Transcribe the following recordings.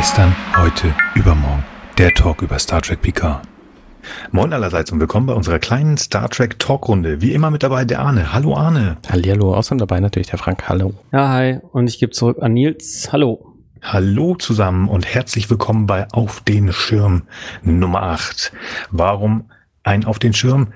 Gestern, heute, übermorgen. Der Talk über Star Trek Picard. Moin allerseits und willkommen bei unserer kleinen Star Trek Talkrunde. Wie immer mit dabei der Arne. Hallo Arne. Hallihallo, außerdem dabei natürlich der Frank. Hallo. Ja, hi. Und ich gebe zurück an Nils. Hallo. Hallo zusammen und herzlich willkommen bei Auf den Schirm Nummer 8. Warum ein Auf den Schirm?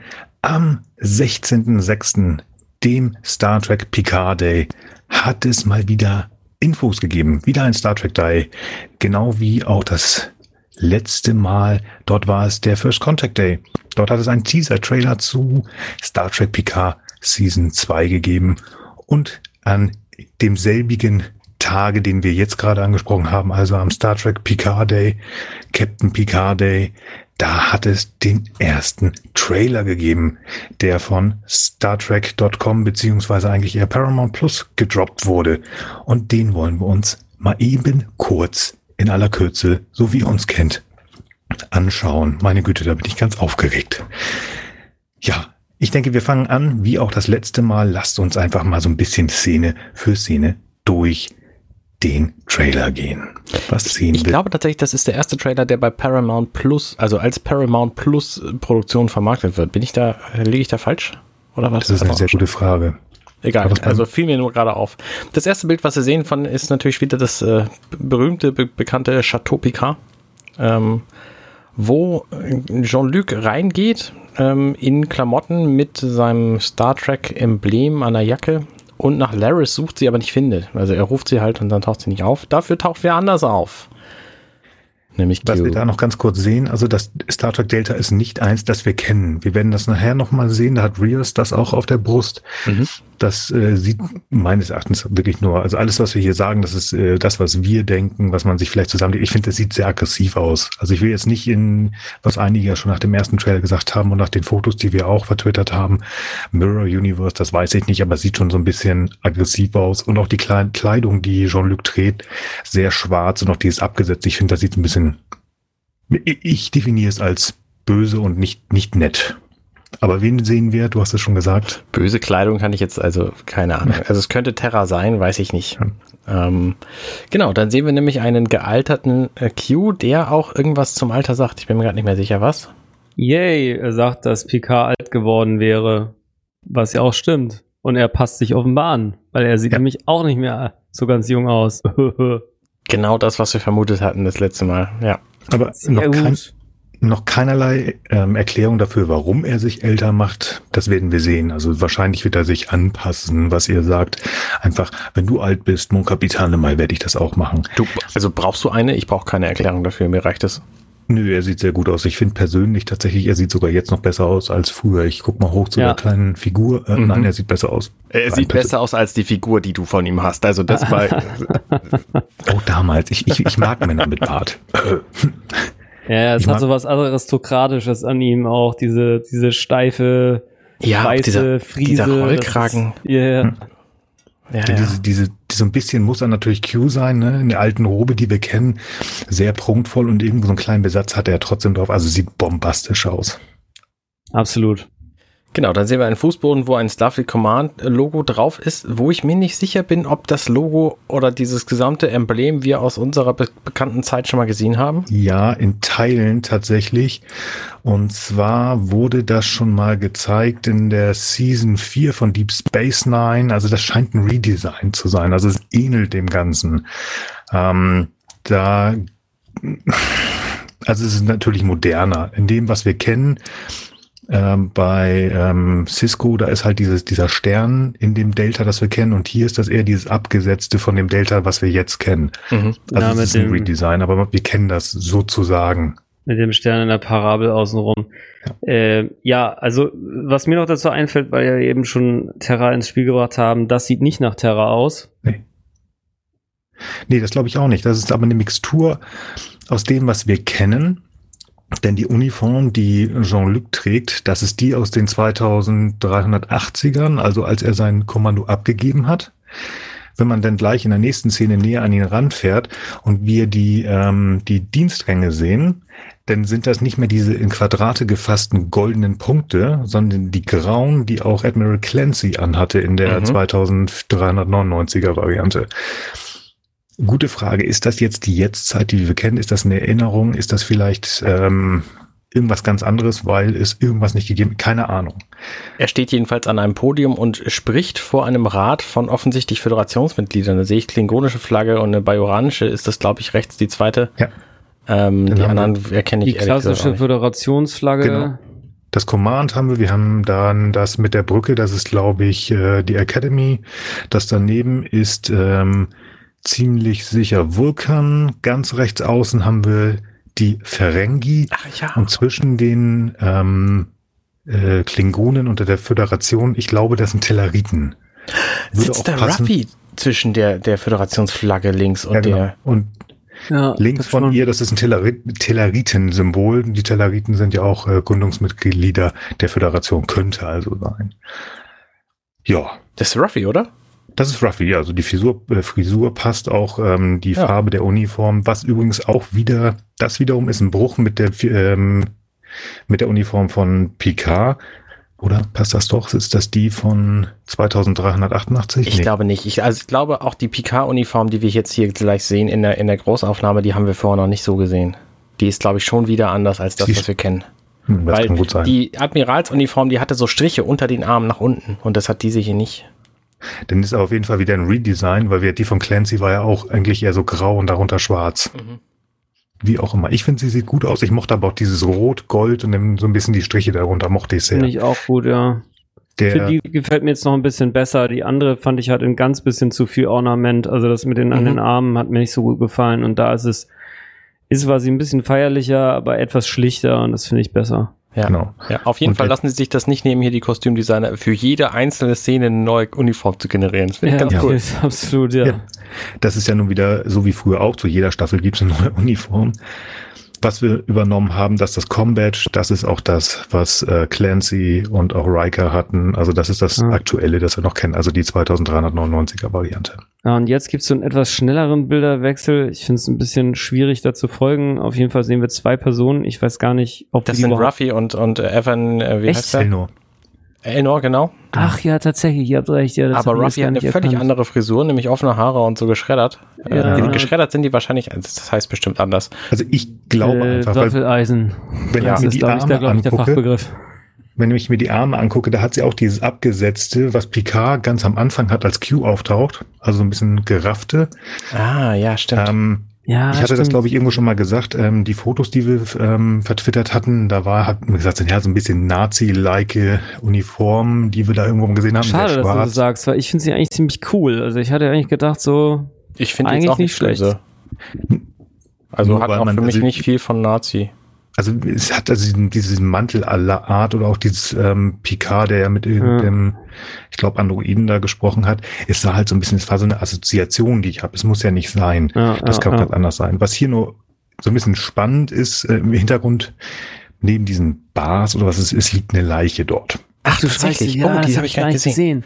Am 16.06., dem Star Trek Picard Day, hat es mal wieder Infos gegeben. Wieder ein Star Trek Day. Genau wie auch das letzte Mal. Dort war es der First Contact Day. Dort hat es einen Teaser-Trailer zu Star Trek Picard Season 2 gegeben. Und an demselbigen Tage, den wir jetzt gerade angesprochen haben, also am Star Trek Picard Day, Captain Picard Day, da hat es den ersten Trailer gegeben, der von StarTrek.com beziehungsweise eigentlich eher Paramount Plus gedroppt wurde. Und den wollen wir uns mal eben kurz in aller Kürze, so wie ihr uns kennt, anschauen. Meine Güte, da bin ich ganz aufgeregt. Ja, ich denke, wir fangen an, wie auch das letzte Mal. Lasst uns einfach mal so ein bisschen Szene für Szene durch den Trailer gehen. Was ich wir? glaube tatsächlich, das ist der erste Trailer, der bei Paramount Plus, also als Paramount Plus Produktion vermarktet wird. Bin ich da, liege ich da falsch? Oder was? Das ist eine sehr gute Frage. Egal, also fiel mir nur gerade auf. Das erste Bild, was wir sehen von, ist natürlich wieder das äh, berühmte, be bekannte Chateau Picard, ähm, wo Jean-Luc reingeht ähm, in Klamotten mit seinem Star Trek Emblem an der Jacke und nach Laris sucht sie aber nicht findet. Also er ruft sie halt und dann taucht sie nicht auf. Dafür taucht wer anders auf. Nämlich Was Q. wir da noch ganz kurz sehen, also das Star Trek Delta ist nicht eins, das wir kennen. Wir werden das nachher nochmal sehen, da hat Rios das auch auf der Brust. Mhm. Das äh, sieht meines Erachtens wirklich nur, also alles, was wir hier sagen, das ist äh, das, was wir denken, was man sich vielleicht zusammen. Ich finde, das sieht sehr aggressiv aus. Also ich will jetzt nicht in, was einige ja schon nach dem ersten Trailer gesagt haben und nach den Fotos, die wir auch vertwittert haben, Mirror Universe, das weiß ich nicht, aber sieht schon so ein bisschen aggressiv aus. Und auch die Kleidung, die Jean-Luc trägt, sehr schwarz und auch dieses abgesetzt. Ich finde, das sieht ein bisschen, ich definiere es als böse und nicht, nicht nett. Aber wen sehen wir? Du hast es schon gesagt. Böse Kleidung kann ich jetzt, also keine Ahnung. Also es könnte Terra sein, weiß ich nicht. Ähm, genau, dann sehen wir nämlich einen gealterten äh, Q, der auch irgendwas zum Alter sagt. Ich bin mir gerade nicht mehr sicher, was. Yay, er sagt, dass Picard alt geworden wäre. Was ja auch stimmt. Und er passt sich offenbar an, weil er sieht ja. nämlich auch nicht mehr so ganz jung aus. genau das, was wir vermutet hatten das letzte Mal, ja. Aber noch kein, noch keinerlei ähm, Erklärung dafür, warum er sich älter macht. Das werden wir sehen. Also wahrscheinlich wird er sich anpassen, was ihr sagt. Einfach, wenn du alt bist, Mon Capitane, mal werde ich das auch machen. Du, also brauchst du eine? Ich brauche keine Erklärung dafür. Mir reicht es. Nö, er sieht sehr gut aus. Ich finde persönlich tatsächlich, er sieht sogar jetzt noch besser aus als früher. Ich guck mal hoch zu ja. der kleinen Figur. Äh, mhm. Nein, er sieht besser aus. Er sieht besser aus als die Figur, die du von ihm hast. Also das war. oh, damals. Ich, ich, ich mag Männer mit Bart. Ja, es hat so was Aristokratisches an ihm auch, diese, diese steife, ja, weiße dieser, Friese. Dieser Rollkragen. Ja, yeah. Ja, ja. Diese, diese, so ein bisschen muss er natürlich Q sein, ne? In der alten Robe, die wir kennen. Sehr prunkvoll und irgendwo so einen kleinen Besatz hat er trotzdem drauf. Also sieht bombastisch aus. Absolut. Genau, dann sehen wir einen Fußboden, wo ein Starfleet Command Logo drauf ist, wo ich mir nicht sicher bin, ob das Logo oder dieses gesamte Emblem wir aus unserer be bekannten Zeit schon mal gesehen haben. Ja, in Teilen tatsächlich. Und zwar wurde das schon mal gezeigt in der Season 4 von Deep Space Nine. Also das scheint ein Redesign zu sein. Also es ähnelt dem Ganzen. Ähm, da, also es ist natürlich moderner. In dem, was wir kennen, ähm, bei ähm, Cisco, da ist halt dieses, dieser Stern in dem Delta, das wir kennen, und hier ist das eher dieses abgesetzte von dem Delta, was wir jetzt kennen. Mhm. Also ja, es ist ein Redesign, aber wir kennen das sozusagen. Mit dem Stern in der Parabel außenrum. Ja. Äh, ja, also was mir noch dazu einfällt, weil wir eben schon Terra ins Spiel gebracht haben, das sieht nicht nach Terra aus. Nee. Nee, das glaube ich auch nicht. Das ist aber eine Mixtur aus dem, was wir kennen denn die Uniform, die Jean-Luc trägt, das ist die aus den 2380ern, also als er sein Kommando abgegeben hat. Wenn man dann gleich in der nächsten Szene näher an ihn ranfährt und wir die, ähm, die Dienstränge sehen, dann sind das nicht mehr diese in Quadrate gefassten goldenen Punkte, sondern die grauen, die auch Admiral Clancy anhatte in der mhm. 2399er Variante. Gute Frage. Ist das jetzt die Jetztzeit, die wir kennen? Ist das eine Erinnerung? Ist das vielleicht ähm, irgendwas ganz anderes, weil es irgendwas nicht gegeben? Keine Ahnung. Er steht jedenfalls an einem Podium und spricht vor einem Rat von offensichtlich Föderationsmitgliedern. Da sehe ich klingonische Flagge und eine bajoranische ist das, glaube ich, rechts die zweite. Ja. Ähm, die anderen erkenne ich Die klassische. Föderationsflagge. Genau. Das Command haben wir. Wir haben dann das mit der Brücke. Das ist, glaube ich, äh, die Academy. Das daneben ist ähm, ziemlich sicher Vulkan. Ganz rechts außen haben wir die Ferengi. Ach ja. Und zwischen den ähm, äh, Klingonen unter der Föderation, ich glaube, das sind Telleriten. Würde Sitzt der passen. Ruffy zwischen der, der Föderationsflagge links und Ja, genau. der. Und Ja, links von ihr, das ist ein Tellerit Telleriten-Symbol. Die Telleriten sind ja auch äh, Gründungsmitglieder der Föderation, könnte also sein. Ja, Das ist Ruffy, oder? Das ist Ruffy. ja, Also die Frisur, äh, Frisur passt auch, ähm, die Ja. Farbe der Uniform, was übrigens auch wieder, das wiederum ist ein Bruch mit der, ähm, mit der Uniform von Picard. Oder passt das doch? Ist das die von 2388? Ich glaube nicht. Ich, also ich glaube auch die Picard-Uniform, die wir jetzt hier gleich sehen in der, in der Großaufnahme, die haben wir vorher noch nicht so gesehen. Die ist, glaube ich, schon wieder anders als das, Die- was wir kennen. Hm, das Weil kann gut sein. die Admiralsuniform, die hatte so Striche unter den Armen nach unten und das hat diese hier nicht. Dann ist aber auf jeden Fall wieder ein Redesign, weil wir, die von Clancy war ja auch eigentlich eher so grau und darunter schwarz. Mhm. Wie auch immer. Ich finde, sie sieht gut aus. Ich mochte aber auch dieses Rot, Gold und dann so ein bisschen die Striche darunter mochte ich sehr. Finde ich auch gut, ja. Der, Für die gefällt mir jetzt noch ein bisschen besser. Die andere fand ich hat ein ganz bisschen zu viel Ornament. Also das mit den an Mhm. den Armen hat mir nicht so gut gefallen. Und da ist es, ist quasi ein bisschen feierlicher, aber etwas schlichter und das finde ich besser. Ja. Genau. ja, auf jeden Und Fall lassen sie sich das nicht nehmen, hier die Kostümdesigner für jede einzelne Szene eine neue Uniform zu generieren. Das finde ich ganz ja. cool. ist absolut, ja. Ja. Das ist ja nun wieder so wie früher auch. Zu jeder Staffel gibt es eine neue Uniform. Was wir übernommen haben, dass das Combat, das ist auch das, was äh, Clancy und auch Riker hatten. Also das ist das Ja. aktuelle, das wir noch kennen. Also die 2399er Variante. Ja, und jetzt gibt's so einen etwas schnelleren Bilderwechsel. Ich finde es ein bisschen schwierig, da zu folgen. Auf jeden Fall sehen wir zwei Personen. Ich weiß gar nicht, ob Das die sind Ruffy und, und äh, Evan, äh, wie Echt? heißt der? Elnor. Elnor, genau. Ach ja, tatsächlich, ihr habt recht. Ja, das Aber Ruffy hat eine völlig erkannt. andere Frisur, nämlich offene Haare und so geschreddert. Ja. Äh, geschreddert sind die wahrscheinlich, also das heißt bestimmt anders. Also ich glaube äh, einfach, weil Waffeleisen. wenn Ja, ich das mir ist, die glaube ich, Arme der, glaub ich, der angucke, Fachbegriff. wenn ich mir die Arme angucke, da hat sie auch dieses abgesetzte, was Picard ganz am Anfang hat, als Q auftaucht. Also so ein bisschen geraffte. Ah, ja, stimmt. Ähm, Ja, ich hatte das, stimmt. glaube ich, irgendwo schon mal gesagt. Ähm, die Fotos, die wir ähm, vertwittert hatten, da war, hat mir gesagt, ja, so ein bisschen Nazi-like Uniform, die wir da irgendwo gesehen haben. Schade, dass du das sagst, weil ich finde sie eigentlich ziemlich cool. Also ich hatte eigentlich gedacht, so, ich finde die eigentlich nicht schlecht. böse. Also Nur hat auch man- für mich nicht viel von Nazi. Also es hat also diesen, diesen Mantel aller Art oder auch dieses ähm, Picard, der ja mit irgendeinem, ich glaube, Androiden da gesprochen hat. Es sah halt so ein bisschen, es war so eine Assoziation, die ich habe. Es muss ja nicht sein. ja, Das ja, kann ja. ganz anders sein. Was hier nur so ein bisschen spannend ist, äh, im Hintergrund, neben diesen Bars oder was es ist, liegt eine Leiche dort. Ach, du scheiße, ja, oh, die das habe ich gar nicht gesehen.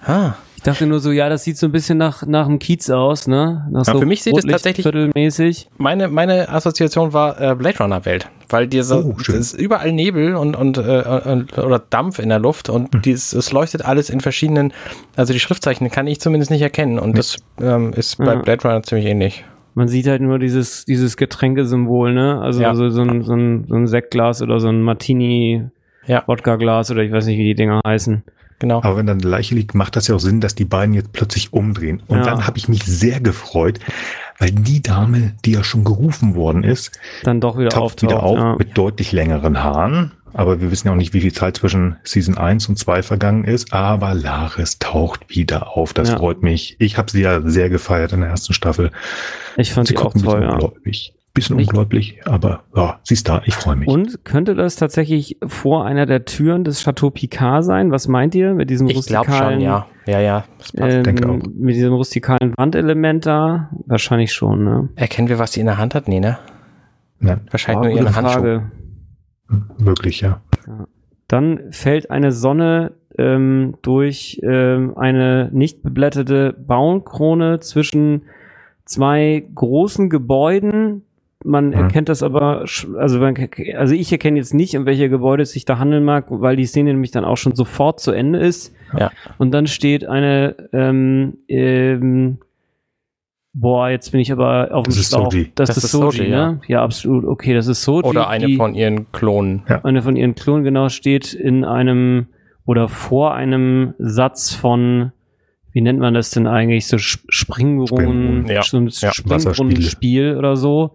Ah. Ich dachte nur so, ja, das sieht so ein bisschen nach, nach einem Kiez aus, ne? Nach Ja, so für mich sieht es tatsächlich-. Meine, meine Assoziation war äh, Blade Runner Welt, weil dieser Oh, ist überall Nebel und, und äh, oder Dampf in der Luft und Hm. dieses, es leuchtet alles in verschiedenen, also die Schriftzeichen kann ich zumindest nicht erkennen und das ähm, ist bei Ja. Blade Runner ziemlich ähnlich. Man sieht halt nur dieses, dieses Getränkesymbol, ne? Also Ja. so, so, ein, so, ein, so ein Sektglas oder so ein Martini Ja. Wodka-Glas oder ich weiß nicht, wie die Dinger heißen. Genau. Aber wenn dann eine Leiche liegt, macht das ja auch Sinn, dass die beiden jetzt plötzlich umdrehen. Und Ja. dann habe ich mich sehr gefreut, weil die Dame, die ja schon gerufen worden ist, Dann doch wieder taucht auftaucht. wieder auf ja. mit deutlich längeren Haaren. Aber wir wissen ja auch nicht, wie viel Zeit zwischen Season 1 und 2 vergangen ist. Aber Laris taucht wieder auf. Das Ja. freut mich. Ich habe sie ja sehr gefeiert in der ersten Staffel. Ich fand sie die auch toll, ja. Bisschen Ich- ungläubig, aber ja, sie ist da. Ich freue mich. Und könnte das tatsächlich vor einer der Türen des Chateau Picard sein? Was meint ihr mit diesem Ich glaube rustikalen, schon, ja. Ja, ja. Das passt. ähm, denke auch. mit diesem rustikalen Wandelement da? Wahrscheinlich schon, ne? Erkennen wir, was sie in der Hand hat? Nee, ne? Nein, Wahrscheinlich nur ihre Handschuhe. Frage. wirklich, ja. Dann fällt eine Sonne ähm, durch ähm, eine nicht beblätterte Baumkrone zwischen zwei großen Gebäuden. Man Mhm. erkennt das aber, also, man, also ich erkenne jetzt nicht, um welche Gebäude es sich da handeln mag, weil die Szene nämlich dann auch schon sofort zu Ende ist. Ja. Und dann steht eine ähm, ähm, Boah, jetzt bin ich aber auf dem Das ist Schlauch. Soji. Das, Das ist ist Soji, Soji, ne? Ja, absolut. Okay, das ist Soji. Oder eine die, von ihren Klonen. Ja. eine von ihren Klonen genau steht in einem oder vor einem Satz von wie nennt man das denn eigentlich so Sp- Springbrunnen, Springbrunnen, ja. so ein Ja, Springbrunnenspiel oder so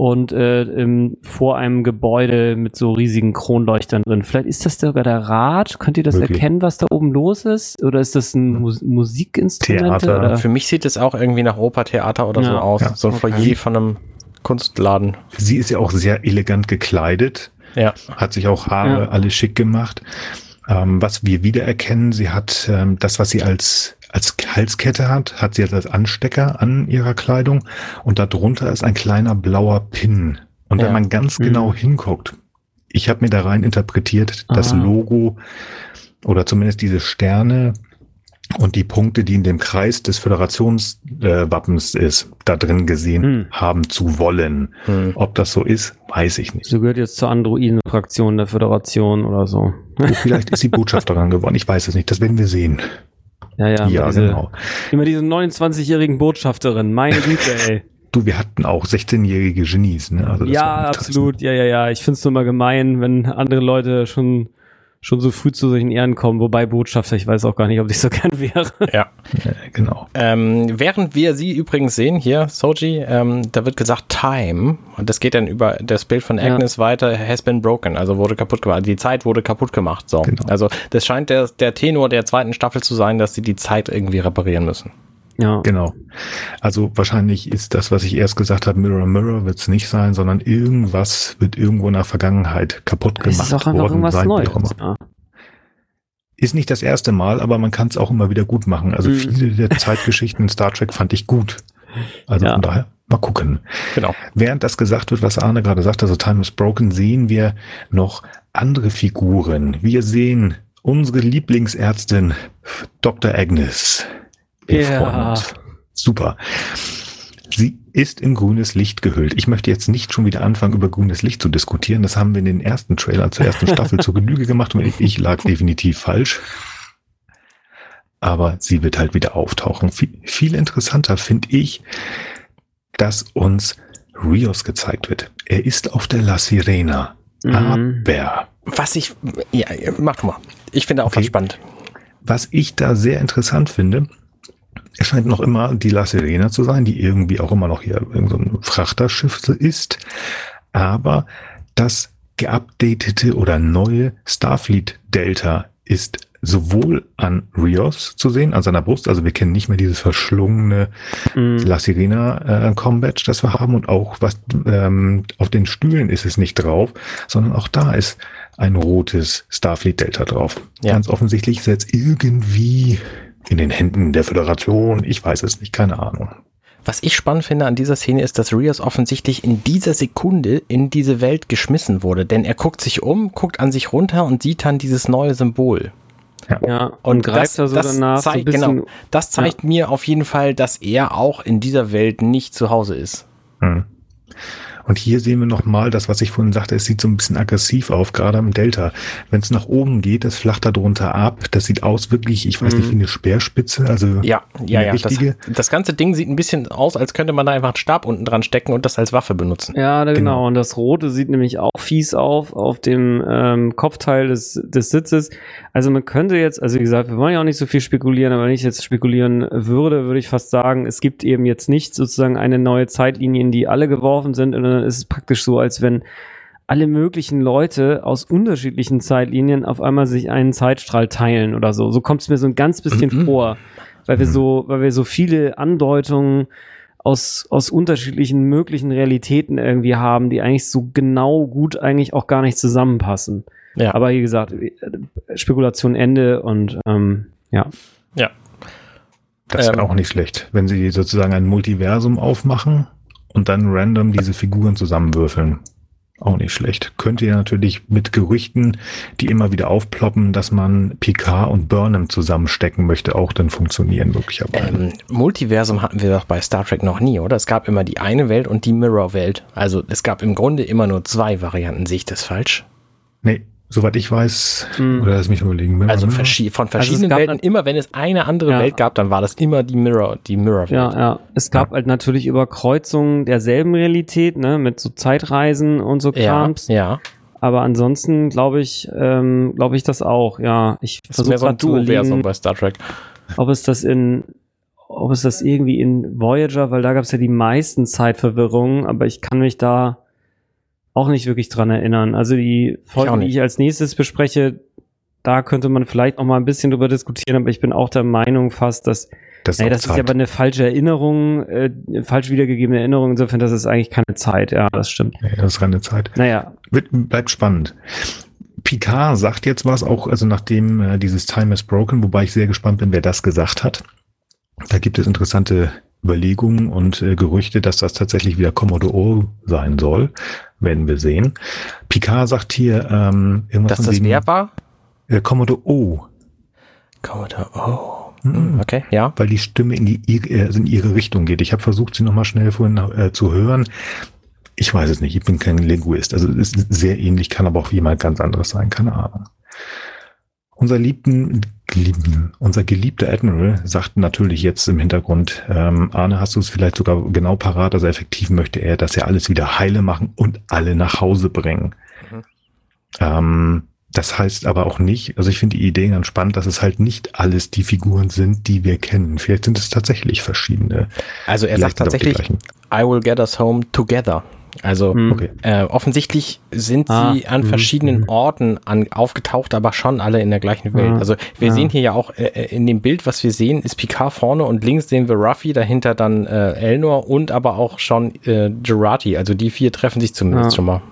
und äh, im, vor einem Gebäude mit so riesigen Kronleuchtern drin. Vielleicht ist das sogar der Rad. Könnt ihr das Möglich. erkennen, was da oben los ist? Oder ist das ein Mus Musikinstrument? Theater. Oder? Für mich sieht es auch irgendwie nach Opertheater oder so Ja. aus. Ja. So ein Okay. Foyer von einem Kunstladen. Sie ist ja auch sehr elegant gekleidet, Ja. hat sich auch Haare Ja. alle schick gemacht. Ähm, was wir wiedererkennen, sie hat ähm, das, was sie als als Halskette hat, hat sie jetzt als Anstecker an ihrer Kleidung und darunter ist ein kleiner blauer Pin. Und wenn Ja. man ganz Mhm. genau hinguckt, ich habe mir da rein interpretiert, das. Logo oder zumindest diese Sterne und die Punkte, die in dem Kreis des Föderationswappens äh, ist, da drin gesehen Hm. haben zu wollen. Hm. Ob das so ist, weiß ich nicht. So gehört jetzt zur Androiden-Fraktion der Föderation oder so. Vielleicht ist sie Botschafterin geworden. Ich weiß es nicht. Das werden wir sehen. Ja, ja, Ja, diese, genau. immer diese 29-jährigen Botschafterin. Meine Güte, ey. Du, wir hatten auch 16-jährige Genies. Ne? Also ja, absolut. Ja, ja, ja. Ich find's nur mal gemein, wenn andere Leute schon, schon so früh zu solchen Ehren kommen. Wobei Botschafter, ich weiß auch gar nicht, ob ich so gern wäre. Ja. Ja, genau. Ähm, während wir sie übrigens sehen, hier, Soji, ähm, da wird gesagt Time. Und das geht dann über das Bild von Ja. Agnes weiter, has been broken, also wurde kaputt gemacht. Die Zeit wurde kaputt gemacht. So. Genau. Also das scheint der, der Tenor der zweiten Staffel zu sein, dass sie die Zeit irgendwie reparieren müssen. Ja. Genau. Also wahrscheinlich ist das, was ich erst gesagt habe, Mirror Mirror wird es nicht sein, sondern irgendwas wird irgendwo in der Vergangenheit kaputt Es gemacht ist auch einfach worden irgendwas Neues. Ja. Ist nicht das erste Mal, aber man kann es auch immer wieder gut machen. Also Mhm. viele der Zeitgeschichten in Star Trek fand ich gut. Also Ja. von daher, mal gucken. Genau. Während das gesagt wird, was Arne gerade sagt, also Time is Broken, sehen wir noch andere Figuren. Wir sehen unsere Lieblingsärztin, Dr. Agnes. Ja. Super. Sie ist in grünes Licht gehüllt. Ich möchte jetzt nicht schon wieder anfangen, über grünes Licht zu diskutieren. Das haben wir in den ersten Trailern zur ersten Staffel zur Genüge gemacht und ich, ich lag definitiv falsch. Aber sie wird halt wieder auftauchen. Viel, viel interessanter finde ich, dass uns Rios gezeigt wird. Er ist auf der La Sirena. Mhm. Aber Was ich, ja, mach mal. Ich finde auch Okay. spannend. was ich da sehr interessant finde, es scheint noch immer die La Sirena zu sein, die irgendwie auch immer noch hier irgend so ein Frachterschiff ist. Aber das geupdatete oder neue Starfleet Delta ist sowohl an Rios zu sehen, an seiner Brust, also wir kennen nicht mehr dieses verschlungene Mhm. La Sirena äh, Combat, das wir haben und auch was ähm, auf den Stühlen ist es nicht drauf, sondern auch da ist ein rotes Starfleet Delta drauf. Ja. Ganz offensichtlich ist jetzt irgendwie in den Händen der Föderation. Ich weiß es nicht, keine Ahnung. Was ich spannend finde an dieser Szene ist, dass Rios offensichtlich in dieser Sekunde in diese Welt geschmissen wurde. Denn er guckt sich um, guckt an sich runter und sieht dann dieses neue Symbol. Ja, und, greift da so danach so ein zeigt, bisschen. genau, das zeigt mir auf jeden Fall, dass er auch in dieser Welt nicht zu Hause ist. Hm. Und hier sehen wir nochmal das, was ich vorhin sagte, es sieht so ein bisschen aggressiv auf, gerade am Delta. Wenn es nach oben geht, das flacht da drunter ab. Das sieht aus wirklich, ich weiß nicht, wie eine Speerspitze. Also Ja, ja, ja. Das, richtige. das ganze Ding sieht ein bisschen aus, als könnte man da einfach einen Stab unten dran stecken und das als Waffe benutzen. Ja, genau. Genau. Und das Rote sieht nämlich auch fies auf, auf dem ähm, Kopfteil des, des Sitzes. Also man könnte jetzt, also wie gesagt, wir wollen ja auch nicht so viel spekulieren, aber wenn ich jetzt spekulieren würde, würde ich fast sagen, es gibt eben jetzt nicht sozusagen eine neue Zeitlinie, in die alle geworfen sind, und dann ist es praktisch so, als wenn alle möglichen Leute aus unterschiedlichen Zeitlinien auf einmal sich einen Zeitstrahl teilen oder so. So kommt es mir so ein ganz bisschen Mhm. vor, weil wir so, weil wir so viele Andeutungen aus, aus unterschiedlichen möglichen Realitäten irgendwie haben, die eigentlich so genau gut eigentlich auch gar nicht zusammenpassen. Ja. Aber wie gesagt, Spekulation Ende und ähm, ja. Ja. Das Ähm. wäre auch nicht schlecht, wenn sie sozusagen ein Multiversum aufmachen und dann random diese Figuren zusammenwürfeln. Auch nicht schlecht. Könnte ja natürlich mit Gerüchten, die immer wieder aufploppen, dass man Picard und Burnham zusammenstecken möchte, auch dann funktionieren, möglicherweise. Ähm, Multiversum hatten wir doch bei Star Trek noch nie, oder? Es gab immer die eine Welt und die Mirror-Welt. Also es gab im Grunde immer nur zwei Varianten. Sehe ich das falsch? nee, Soweit ich weiß, Hm. oder lass mich überlegen. Also Mirror? verschi von verschiedenen gab Welten, immer wenn es eine andere Ja. Welt gab, dann war das immer die Mirror, die Mirror-Welt. Ja, ja. Es gab halt natürlich Überkreuzungen derselben Realität, ne, mit so Zeitreisen und so ja, Krams. ja. Aber ansonsten glaube ich, ähm, glaube ich das auch, ja. Ich Das ist versuche mehr so ein Duo-Versum überlegen, bei Star Trek. ob es das in, ob es das irgendwie in Voyager, weil da gab es ja die meisten Zeitverwirrungen, aber ich kann mich da auch nicht wirklich dran erinnern. Also die auch Folge, die ich als nächstes bespreche, da könnte man vielleicht noch mal ein bisschen drüber diskutieren, aber ich bin auch der Meinung fast, dass das auch das ist aber eine falsche Erinnerung, äh, falsch wiedergegebene Erinnerung. Insofern, das ist eigentlich keine Zeit. Ja, das stimmt. Ja, das ist reine Zeit. Naja, Wird, bleibt spannend. Picard sagt jetzt was, auch also nachdem äh, dieses Time is Broken, wobei ich sehr gespannt bin, wer das gesagt hat. Da gibt es interessante Überlegungen und äh, Gerüchte, dass das tatsächlich wieder Commodore O sein soll. Werden wir sehen. Picard sagt hier ähm, irgendwas Dass das wer war? äh, Commodore O. Commodore, oh. Mhm. Okay, ja. weil die Stimme in die also in ihre Richtung geht. Ich habe versucht, sie nochmal schnell vorhin äh, zu hören. Ich weiß es nicht, ich bin kein Linguist. Also es ist sehr ähnlich, kann aber auch jemand ganz anderes sein, keine Ahnung. Unser liebten, geliebten, unser geliebter Admiral sagt natürlich jetzt im Hintergrund, ähm, Arne, hast du es vielleicht sogar genau parat, also effektiv möchte er, dass er alles wieder heile machen und alle nach Hause bringen. Mhm. Ähm, das heißt aber auch nicht, also ich finde die Idee ganz spannend, dass es halt nicht alles die Figuren sind, die wir kennen. Vielleicht sind es tatsächlich verschiedene. Also er sagt tatsächlich. I will get us home together. Also hm. Okay. äh, offensichtlich sind Ah, sie an mhm, verschiedenen mhm. Orten an, aufgetaucht, aber schon alle in der gleichen Welt. Ah, Also wir ah. sehen hier ja auch äh, äh, in dem Bild, was wir sehen, ist Picard vorne und links sehen wir Ruffy, dahinter dann äh, Elnor und aber auch schon äh, Gerati. Also die vier treffen sich zumindest Ja. schon mal.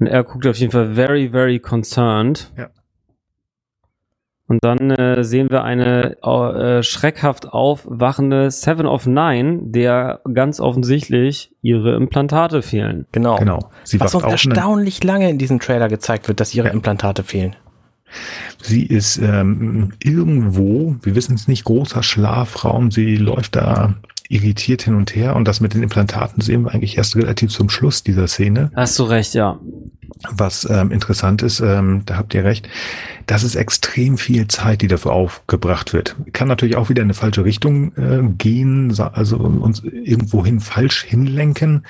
und er guckt auf jeden Fall very, very concerned. Ja. Und dann äh, sehen wir eine äh, schreckhaft aufwachende Seven of Nine, der ganz offensichtlich ihre Implantate fehlen. Genau. Genau. Sie Was uns erstaunlich lange in diesem Trailer gezeigt wird, dass ihre Ja. Implantate fehlen. Sie ist ähm, irgendwo, wir wissen es nicht, großer Schlafraum. Sie läuft da irritiert hin und her und das mit den Implantaten sehen wir eigentlich erst relativ zum Schluss dieser Szene. Hast du recht, ja. Was ähm, interessant ist, ähm, da habt ihr recht, das ist extrem viel Zeit, die dafür aufgebracht wird. Kann natürlich auch wieder in eine falsche Richtung äh, gehen, also uns irgendwohin falsch hinlenken.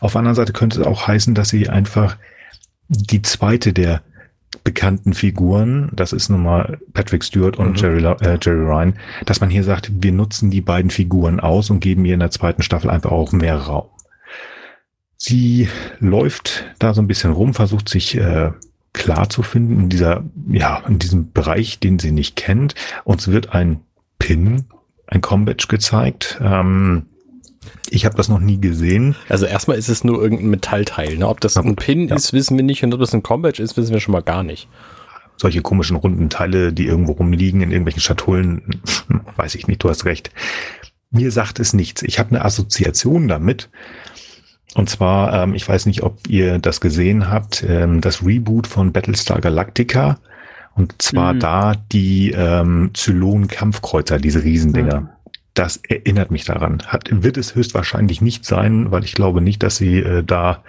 Auf der anderen Seite könnte es auch heißen, dass sie einfach die zweite der bekannten Figuren, das ist nun mal Patrick Stewart und Mhm. Jerry, äh, Jerry Ryan, dass man hier sagt, wir nutzen die beiden Figuren aus und geben ihr in der zweiten Staffel einfach auch mehr Raum. Sie läuft da so ein bisschen rum, versucht sich äh, klar zu finden in dieser, ja, in diesem Bereich, den sie nicht kennt. Uns wird ein Pin, ein Combadge gezeigt. Ähm, ich habe das noch nie gesehen. Also erstmal ist es nur irgendein Metallteil. Ne? Ob das ein Pin ja. ist, wissen wir nicht. Und ob das ein Combat ist, wissen wir schon mal gar nicht. Solche komischen runden Teile, die irgendwo rumliegen in irgendwelchen Schatullen, weiß ich nicht, du hast recht. Mir sagt es nichts. Ich habe eine Assoziation damit. Und zwar, ähm, ich weiß nicht, ob ihr das gesehen habt, ähm, das Reboot von Battlestar Galactica. Und zwar Mhm. da die ähm, Zylon-Kampfkreuzer, diese Riesendinger. Ja. Das erinnert mich daran. Hat, wird es höchstwahrscheinlich nicht sein, weil ich glaube nicht, dass sie äh, da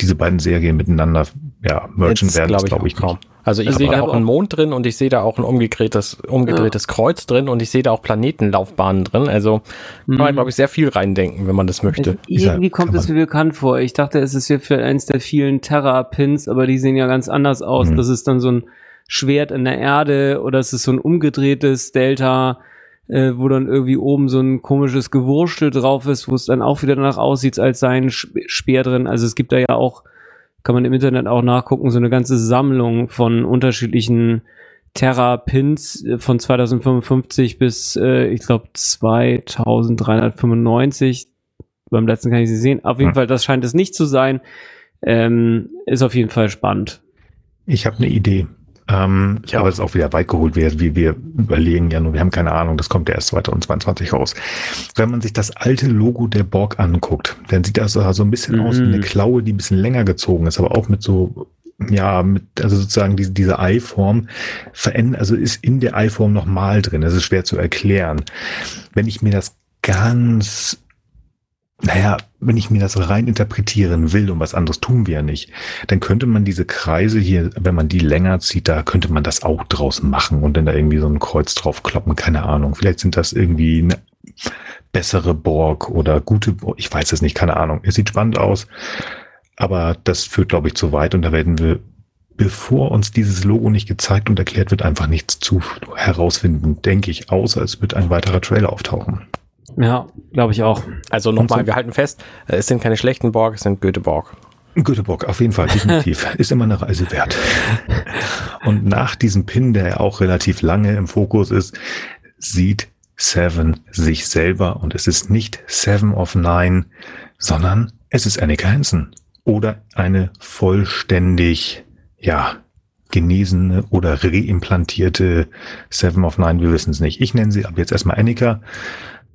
diese beiden Serien miteinander ja, Jetzt werden. glaube Das ich, glaube auch ich kaum. nicht. Also ich sehe da auch einen Mond drin und ich sehe da auch ein umgedrehtes, umgedrehtes Kreuz drin und ich sehe da auch Planetenlaufbahnen drin. Also kann man, Mhm. glaube ich, sehr viel reindenken, wenn man das möchte. Dieser- Irgendwie kommt es mir bekannt vor. Ich dachte, es ist hier für eins der vielen Terra-Pins, aber die sehen ja ganz anders aus. Mhm. Das ist dann so ein Schwert in der Erde oder es ist so ein umgedrehtes Delta, äh, wo dann irgendwie oben so ein komisches Gewurstel drauf ist, wo es dann auch wieder danach aussieht, als sei ein Sp- Speer drin. Also es gibt da ja auch, kann man im Internet auch nachgucken, so eine ganze Sammlung von unterschiedlichen Terra-Pins äh, von 2055 bis, äh, ich glaube, 2395 beim letzten kann ich sie sehen. Auf jeden Hm. Fall, das scheint es nicht zu sein. Ähm, ist auf jeden Fall spannend. Ich habe eine Idee. Ähm, Ich auch. aber es ist auch wieder weit geholt, wie, wie wir überlegen ja nur, wir haben keine Ahnung, das kommt ja erst 2022 raus. Wenn man sich das alte Logo der Borg anguckt, dann sieht das so so ein bisschen aus wie Mhm. eine Klaue, die ein bisschen länger gezogen ist, aber auch mit so, ja, mit, also sozusagen diese, diese Ei-Form verändert, also ist in der Ei-Form nochmal drin. Das ist schwer zu erklären. Wenn ich mir das ganz naja, wenn ich mir das rein interpretieren will und was anderes tun wir ja nicht, dann könnte man diese Kreise hier, wenn man die länger zieht, da könnte man das auch draußen machen und dann da irgendwie so ein Kreuz drauf kloppen, keine Ahnung. Vielleicht sind das irgendwie eine bessere Borg oder gute Borg, ich weiß es nicht, keine Ahnung. Es sieht spannend aus, aber das führt, glaube ich, zu weit und da werden wir, bevor uns dieses Logo nicht gezeigt und erklärt wird, einfach nichts zu herausfinden, denke ich, außer es wird ein weiterer Trailer auftauchen. Ja, glaube ich auch. Also nochmal, wir halten fest, äh, es sind keine schlechten Borg, es sind Göteborg. Göteborg, auf jeden Fall, definitiv. Ist immer eine Reise wert. Und nach diesem Pin, der ja auch relativ lange im Fokus ist, sieht Seven sich selber und es ist nicht Seven of Nine, sondern es ist Annika Hansen oder eine vollständig, ja, genesene oder reimplantierte Seven of Nine, wir wissen es nicht. Ich nenne sie ab jetzt erstmal Annika,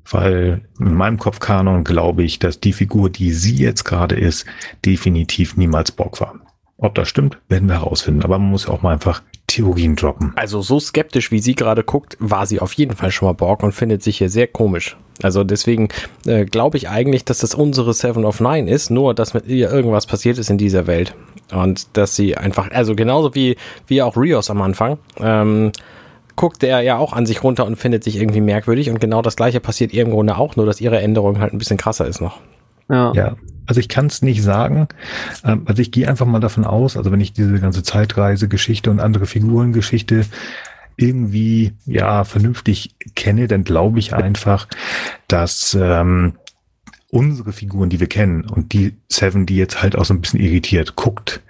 weil in meinem Kopfkanon glaube ich, dass die Figur, die sie jetzt gerade ist, definitiv niemals Bock war. Ob das stimmt, werden wir herausfinden. Aber man muss ja auch mal einfach Theorien droppen. Also so skeptisch, wie sie gerade guckt, war sie auf jeden Fall schon mal Borg und findet sich hier sehr komisch. Also deswegen äh, glaube ich eigentlich, dass das unsere Seven of Nine ist, nur dass mit ihr irgendwas passiert ist in dieser Welt. Und dass sie einfach, also genauso wie, wie auch Rios am Anfang, ähm, guckt er ja auch an sich runter und findet sich irgendwie merkwürdig. Und genau das gleiche passiert ihr im Grunde auch, nur dass ihre Änderung halt ein bisschen krasser ist noch. Ja. ja. Also ich kann es nicht sagen. Ähm, also ich gehe einfach mal davon aus, also wenn ich diese ganze Zeitreise-Geschichte und andere Figurengeschichte irgendwie ja vernünftig kenne, dann glaube ich einfach, dass ähm, unsere Figuren, die wir kennen und die Seven, die jetzt halt auch so ein bisschen irritiert guckt,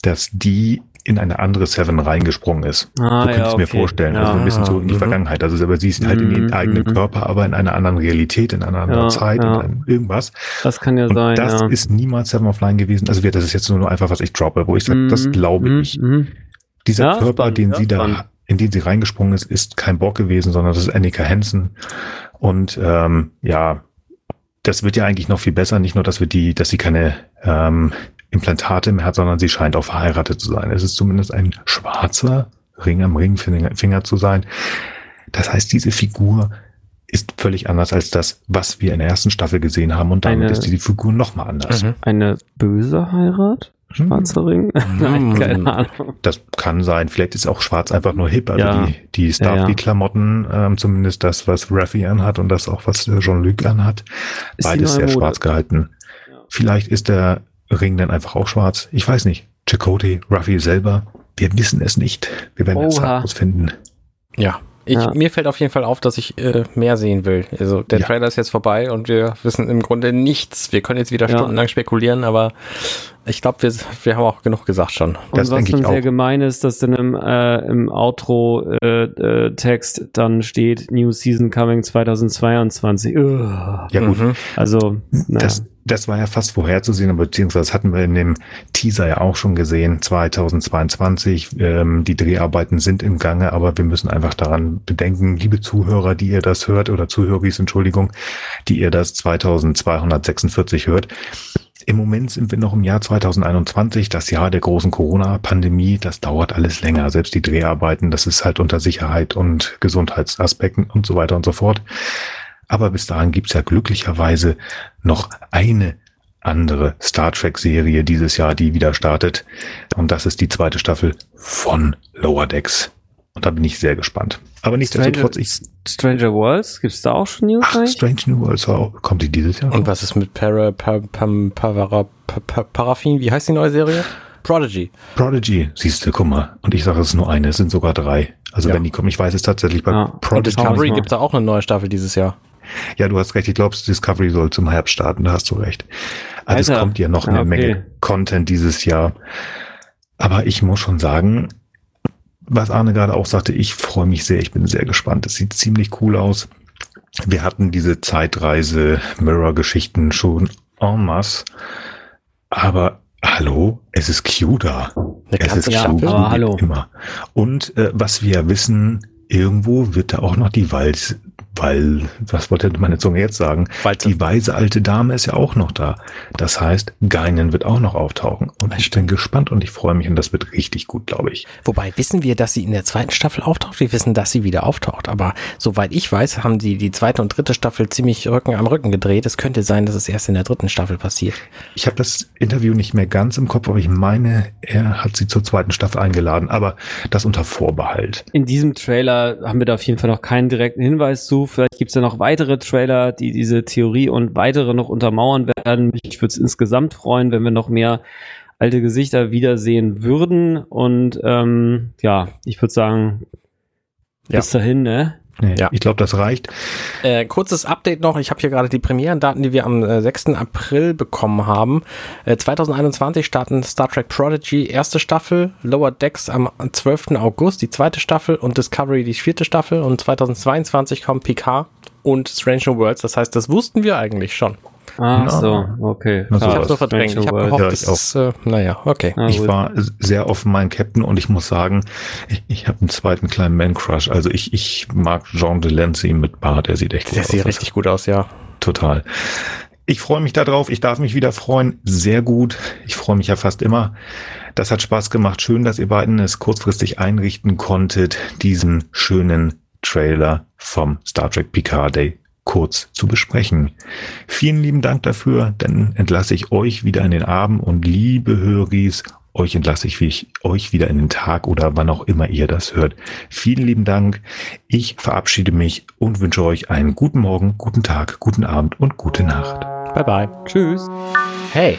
dass die in eine andere Seven reingesprungen ist. Ah, so könnte ja, ich okay. mir vorstellen. Ja, also ein bisschen so in die mhm. Vergangenheit. Also aber sie ist halt in den mhm, eigenen mhm. Körper, aber in einer anderen Realität, in einer anderen ja, Zeit, in einem irgendwas. Das kann ja Und sein. Das ist niemals Seven of Line gewesen. Also das ist jetzt nur einfach, was ich droppe, wo ich sage, das glaube ich. Dieser Körper, spannend, den sie da, in den sie reingesprungen ist, ist kein Bock gewesen, sondern das ist Annika Hansen. Und ähm, ja, das wird ja eigentlich noch viel besser. Nicht nur, dass wir die, dass sie keine ähm, Implantate mehr hat, sondern sie scheint auch verheiratet zu sein. Es ist zumindest ein schwarzer Ring am Ringfinger zu sein. Das heißt, diese Figur ist völlig anders als das, was wir in der ersten Staffel gesehen haben und damit eine, ist die Figur nochmal anders. Mhm. Eine böse Heirat? Schwarzer Ring? Nein, keine Ahnung. Das kann sein. Vielleicht ist auch schwarz einfach nur hip. Also ja. die, die Starfleet-Klamotten, ähm, zumindest das, was Raffi anhat und das auch, was Jean-Luc anhat, ist beides sehr schwarz gehalten. Ja. Vielleicht ist der Ring dann einfach auch schwarz. Ich weiß nicht. Chakotay, Ruffy selber. Wir wissen es nicht. Wir werden es herausfinden. Ja. Ich, ja. Mir fällt auf jeden Fall auf, dass ich äh, mehr sehen will. Also der ja. Trailer ist jetzt vorbei und wir wissen im Grunde nichts. Wir können jetzt wieder ja. stundenlang spekulieren, aber ich glaube, wir, wir haben auch genug gesagt schon. Und das was dann sehr gemein ist, dass dann im, äh, im Outro-Text äh, äh, dann steht New Season Coming 2022. Ja gut. Mhm. Also, das, das war ja fast vorherzusehen, beziehungsweise hatten wir in dem Teaser ja auch schon gesehen, 2022. Ähm, die Dreharbeiten sind im Gange, aber wir müssen einfach daran bedenken, liebe Zuhörer, die ihr das hört, oder Zuhöris, Entschuldigung, die ihr das 2246 hört. Im Moment sind wir noch im Jahr 2021, das Jahr der großen Corona-Pandemie. Das dauert alles länger. Selbst die Dreharbeiten, das ist halt unter Sicherheit und Gesundheitsaspekten und so weiter und so fort. Aber bis dahin gibt's ja glücklicherweise noch eine andere Star Trek-Serie dieses Jahr, die wieder startet. Und das ist die zweite Staffel von Lower Decks. Und da bin ich sehr gespannt. Aber nichtsdestotrotz, ich. Stranger Worlds, gibt's da auch schon News? Ach, Strange New Worlds, oh, kommt die dieses Jahr? Und was ist mit Para, Para, Para, Para, Paraffin? Wie heißt die neue Serie? Prodigy. Prodigy, siehst du, guck mal. Und ich sage, es ist nur eine, es sind sogar drei. Also ja. wenn die kommen, ich weiß es tatsächlich bei ja. Prodigy. Und Discovery gibt da auch eine neue Staffel dieses Jahr. Ja, du hast recht. Ich glaube, Discovery soll zum Herbst starten. Da hast du recht. Also es kommt ja noch eine okay. Menge Content dieses Jahr. Aber ich muss schon sagen, was Arne gerade auch sagte, ich freue mich sehr. Ich bin sehr gespannt. Es sieht ziemlich cool aus. Wir hatten diese Zeitreise-Mirror-Geschichten schon en masse. Aber hallo, es ist Q da. es ist Q aber hallo. immer. Und äh, was wir wissen, irgendwo wird da auch noch die Wald weil, was wollte meine Zunge jetzt sagen? Walze. Die weise alte Dame ist ja auch noch da. Das heißt, Geinen wird auch noch auftauchen. Und ich bin gespannt und ich freue mich und das wird richtig gut, glaube ich. Wobei, wissen wir, dass sie in der zweiten Staffel auftaucht? Wir wissen, dass sie wieder auftaucht. Aber soweit ich weiß, haben die die zweite und dritte Staffel ziemlich Rücken am Rücken gedreht. Es könnte sein, dass es erst in der dritten Staffel passiert. Ich habe das Interview nicht mehr ganz im Kopf, aber ich meine, er hat sie zur zweiten Staffel eingeladen, aber das unter Vorbehalt. In diesem Trailer haben wir da auf jeden Fall noch keinen direkten Hinweis zu. Vielleicht gibt es ja noch weitere Trailer, die diese Theorie und weitere noch untermauern werden. Mich würde es insgesamt freuen, wenn wir noch mehr alte Gesichter wiedersehen würden. Und ähm, ja, ich würde sagen, Ja. bis dahin, ne? Nee, Ja. Ich glaube, das reicht. Äh, kurzes Update noch. Ich habe hier gerade die Premierendaten, die wir am äh, 6. April bekommen haben. Äh, 2021 starten Star Trek Prodigy erste Staffel, Lower Decks am 12. August die zweite Staffel und Discovery die vierte Staffel und 2022 kommt Picard und Strange New Worlds. Das heißt, das wussten wir eigentlich schon. Ach Na. so, okay. Na, Ich habe nur verdrängt. Ich habe gehofft, Ja, ich auch. ist, äh, naja, okay. Na ich gut. war sehr offen mein Captain und ich muss sagen, ich, ich habe einen zweiten kleinen Man-Crush. Also ich, ich mag Jean Delancey mit Bart, der sieht echt gut Der aus. sieht richtig gut aus, ja. Total. Ich freue mich darauf. Ich darf mich wieder freuen. Sehr gut. Ich freue mich ja fast immer. Das hat Spaß gemacht. Schön, dass ihr beiden es kurzfristig einrichten konntet, diesen schönen Trailer vom Star Trek Picard Day kurz zu besprechen. Vielen lieben Dank dafür. Dann entlasse ich euch wieder in den Abend und liebe Höris, euch entlasse ich, wie ich euch wieder in den Tag oder wann auch immer ihr das hört. Vielen lieben Dank. Ich verabschiede mich und wünsche euch einen guten Morgen, guten Tag, guten Abend und gute Nacht. Bye bye. Tschüss. Hey,